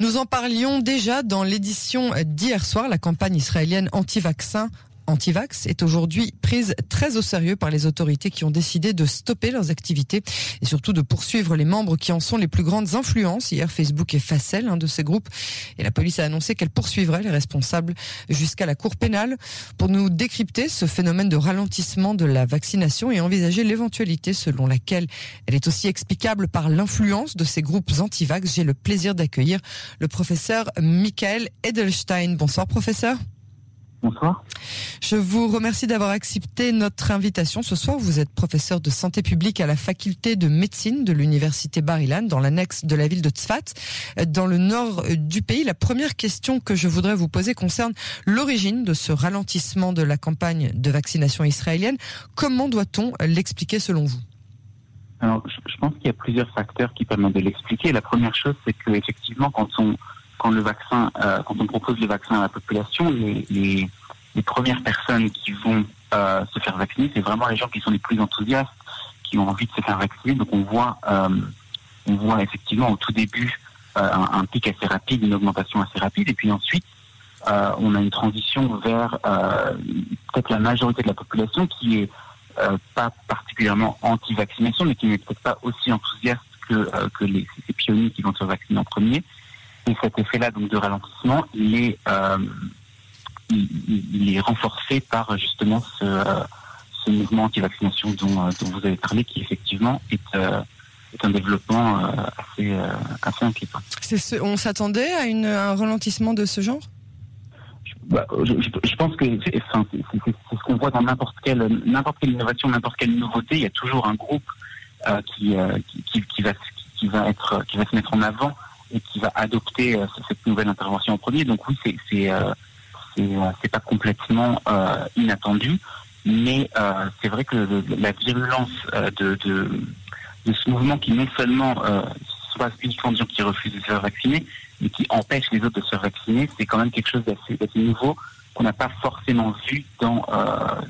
Nous en parlions déjà dans l'édition d'hier soir, la campagne israélienne anti-vaccin anti-vax est aujourd'hui prise très au sérieux par les autorités qui ont décidé de stopper leurs activités et surtout de poursuivre les membres qui en sont les plus grandes influences. Hier, Facebook est facelle un de ces groupes et la police a annoncé qu'elle poursuivrait les responsables jusqu'à la cour pénale pour nous décrypter ce phénomène de ralentissement de la vaccination et envisager l'éventualité selon laquelle elle est aussi explicable par l'influence de ces groupes anti-vax. J'ai le plaisir d'accueillir le professeur Michael Edelstein. Bonsoir professeur. Bonsoir. Je vous remercie d'avoir accepté notre invitation ce soir. Vous êtes professeur de santé publique à la faculté de médecine de l'université Bar-Ilan dans l'annexe de la ville de Tzfat, dans le nord du pays. La première question que je voudrais vous poser concerne l'origine de ce ralentissement de la campagne de vaccination israélienne. Comment doit-on l'expliquer selon vous? Alors, je pense qu'il y a plusieurs facteurs qui permettent de l'expliquer. La première chose, c'est que effectivement, quand on euh, quand on propose le vaccin à la population, les, premières personnes qui vont euh, se faire vacciner, c'est vraiment les gens qui sont les plus enthousiastes, qui ont envie de se faire vacciner. Donc on voit, euh, on voit effectivement au tout début un, pic assez rapide, une augmentation assez rapide, et puis ensuite on a une transition vers peut-être la majorité de la population qui est pas particulièrement anti-vaccination, mais qui n'est peut-être pas aussi enthousiaste que, que les, ces pionniers qui vont se vacciner en premier. Et cet effet-là donc de ralentissement, il est, euh, il, il, est renforcé par justement ce, euh, ce mouvement anti-vaccination dont, euh, dont, vous avez parlé, qui effectivement est, euh, est un développement assez, assez inquiétant. Ce, on s'attendait à, une, à un ralentissement de ce genre? Bah, je, je, pense que c'est ce qu'on voit dans n'importe quelle, n'importe quelle innovation, n'importe quelle nouveauté. Il y a toujours un groupe qui, qui, qui, va, qui, va être, qui va se mettre en avant et qui va adopter euh, cette nouvelle intervention en premier. Donc oui, c'est c'est euh, c'est pas complètement euh, inattendu, mais c'est vrai que la virulence de, de, de ce mouvement qui non seulement soit uniquement des qui refusent de se faire vacciner, mais qui empêche les autres de se faire vacciner, c'est quand même quelque chose d'assez nouveau qu'on n'a pas forcément vu dans, euh,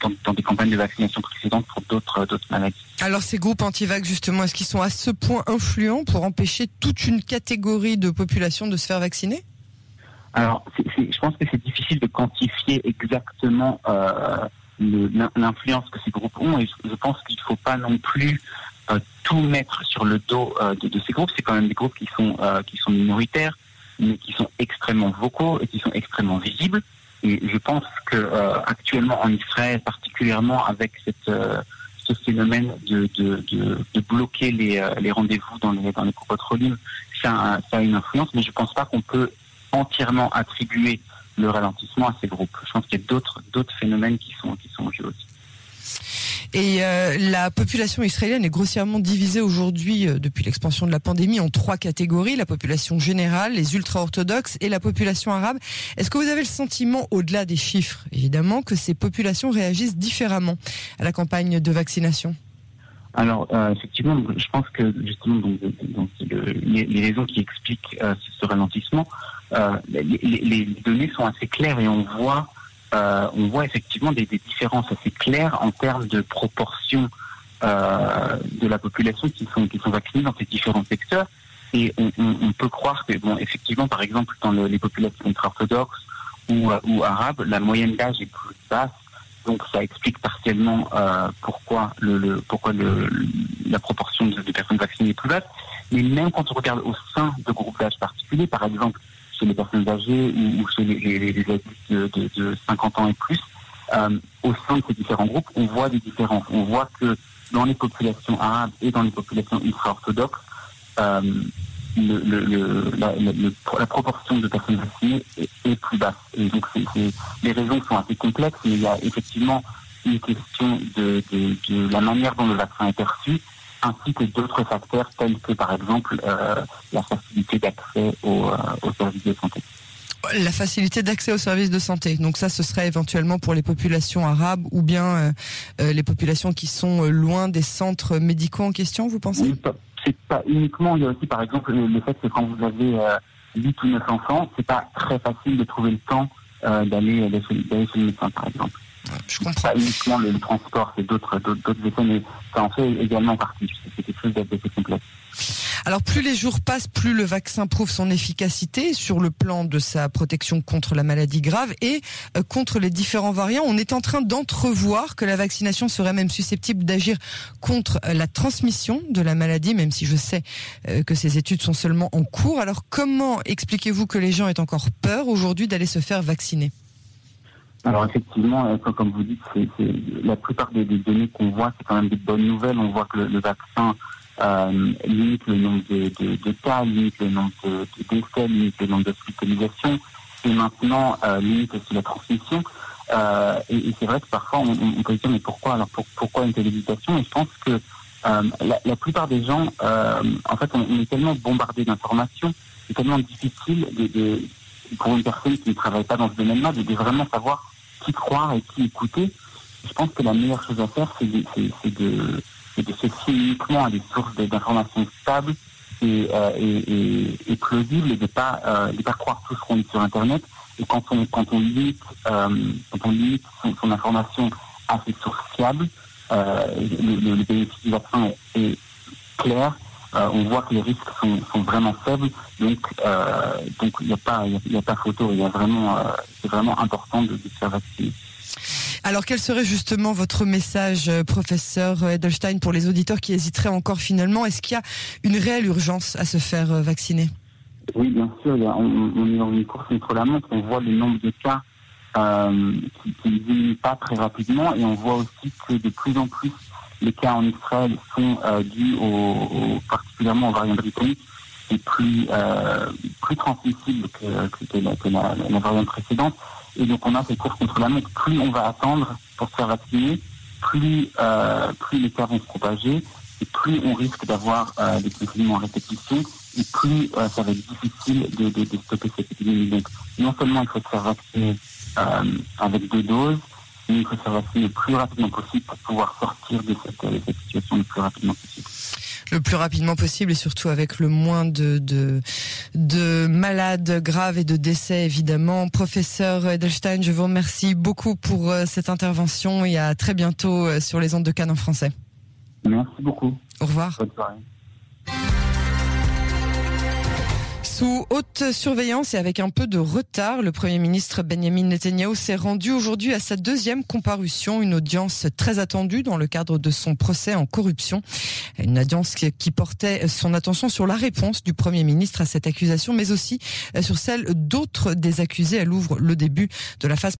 dans, dans, des campagnes de vaccination précédentes pour d'autres d'autres maladies. Alors ces groupes anti-vax, justement, est-ce qu'ils sont à ce point influents pour empêcher toute une catégorie de population de se faire vacciner? Alors, c est, c est, je pense que c'est difficile de quantifier exactement euh, l'influence que ces groupes ont, et je, pense qu'il ne faut pas non plus euh, tout mettre sur le dos euh, de, de, ces groupes. C'est quand même des groupes qui sont euh, qui sont minoritaires, mais qui sont extrêmement vocaux et qui sont extrêmement visibles. Et je pense que euh, actuellement en Israël, particulièrement avec cette, euh, ce phénomène de, de, de, de bloquer les, euh, les rendez-vous dans les, dans les cocotrolim, ça, ça a une influence, mais je ne pense pas qu'on peut entièrement attribuer le ralentissement à ces groupes. Je pense qu'il y a d'autres d'autres phénomènes qui sont qui sont en jeu aussi. Et euh, la population israélienne est grossièrement divisée aujourd'hui, euh, depuis l'expansion de la pandémie, en trois catégories la population générale, les ultra-orthodoxes et la population arabe. Est-ce que vous avez le sentiment, au-delà des chiffres, évidemment, que ces populations réagissent différemment à la campagne de vaccination? Alors euh, effectivement, je pense que justement donc, donc le, les, les, raisons qui expliquent ce ralentissement, les, données sont assez claires et on voit euh, on voit effectivement des, des, différences assez claires en termes de proportion euh, de la population qui sont, qui sont vaccinées dans ces différents secteurs. Et on, on, on peut croire que, bon, effectivement, par exemple, dans le, les populations ultra-orthodoxes ou, ou arabes, la moyenne d'âge est plus basse. Donc ça explique partiellement euh, pourquoi, le, le pourquoi le, la proportion de, de, personnes vaccinées est plus basse. Mais même quand on regarde au sein de groupes d'âge particuliers, par exemple chez les personnes âgées ou, chez les, adultes de, de, de, 50 ans et plus, euh, au sein de ces différents groupes, on voit des différences. On voit que dans les populations arabes et dans les populations ultra-orthodoxes, euh, le, la, la, proportion de personnes vaccinées est, plus basse. Et donc, les raisons sont assez complexes, mais il y a effectivement une question de la manière dont le vaccin est perçu, ainsi que d'autres facteurs tels que, par exemple, euh, la facilité d'accès aux, euh, aux services de santé. La facilité d'accès aux services de santé. Donc ça, ce serait éventuellement pour les populations arabes ou bien euh, les populations qui sont loin des centres médicaux en question, vous pensez? Oui, C'est pas uniquement. Il y a aussi, par exemple, le, le fait que quand vous avez euh, 8 ou 9 enfants, c'est pas très facile de trouver le temps d'aller chez le médecin, par exemple. Je comprends. Pas uniquement le, transport, c'est d'autres d'autres effets, mais ça en fait également partie. C'est quelque chose d'assez complexe. Alors plus les jours passent, plus le vaccin prouve son efficacité sur le plan de sa protection contre la maladie grave et euh, contre les différents variants. On est en train d'entrevoir que la vaccination serait même susceptible d'agir contre la transmission de la maladie, même si je sais euh, que ces études sont seulement en cours. Alors comment expliquez-vous que les gens aient encore peur aujourd'hui d'aller se faire vacciner? Alors effectivement, euh, comme vous dites, c'est, la plupart des, données qu'on voit, c'est quand même des bonnes nouvelles. On voit que le vaccin euh, limite le nombre de, de, de, cas, limite le nombre de, de décès, limite le nombre d'hospitalisations, et maintenant euh, limite aussi la transmission. Euh, et, et c'est vrai que parfois on, on, peut se dire mais pourquoi? Alors pour, pourquoi une telle hésitation? Et je pense que euh, la, la, plupart des gens, en fait, on, on, est tellement bombardé d'informations, c'est tellement difficile de, pour une personne qui ne travaille pas dans ce domaine-là de, vraiment savoir qui croire et qui écouter. Je pense que la meilleure chose à faire, c'est de, se fier uniquement à des sources d'informations stables et, euh, et, plausibles et de pas euh, pas croire tout ce qu'on dit sur Internet. Et quand on limite euh, son, information à ces sources fiables, le, le, bénéfice du vaccin est, clair. Euh, on voit que les risques sont, sont vraiment faibles, donc euh, donc il n'y a pas il y, a pas photo. Il y a vraiment c'est vraiment important de, de se faire vacciner. Alors quel serait justement votre message, euh, professeur Edelstein, pour les auditeurs qui hésiteraient encore finalement? Est-ce qu'il y a une réelle urgence à se faire euh, vacciner? Oui, bien sûr. Il y a, on, on, est dans une course contre la montre. On voit le nombre de cas euh, qui ne diminuent pas très rapidement et on voit aussi que de plus en plus les cas en Israël sont euh, dus au, particulièrement aux variants britanniques et plus, euh, plus transmissibles que, que, la, la, variante précédente. Et donc on a cette course contre la montre. Plus on va attendre pour se faire vacciner, plus, euh, plus les cas vont se propager, et plus on risque d'avoir euh, des confinements à répétition, et plus ça va être difficile de, stopper cette épidémie. Donc non seulement il faut se faire vacciner avec deux doses, faire vacciner le plus rapidement possible pour pouvoir sortir de cette, de cette situation le plus rapidement possible le plus rapidement possible et surtout avec le moins de, de, de malades graves et de décès évidemment. Professeur Edelstein, je vous remercie beaucoup pour euh, cette intervention et à très bientôt euh, sur les ondes de Cannes en français. Merci beaucoup. Au revoir. Bonne soirée. Sous haute surveillance et avec un peu de retard, le Premier ministre Benjamin Netanyahu s'est rendu aujourd'hui à sa deuxième comparution, une audience très attendue dans le cadre de son procès en corruption. Une audience qui portait son attention sur la réponse du Premier ministre à cette accusation, mais aussi sur celle d'autres des accusés. Elle ouvre le début de la phase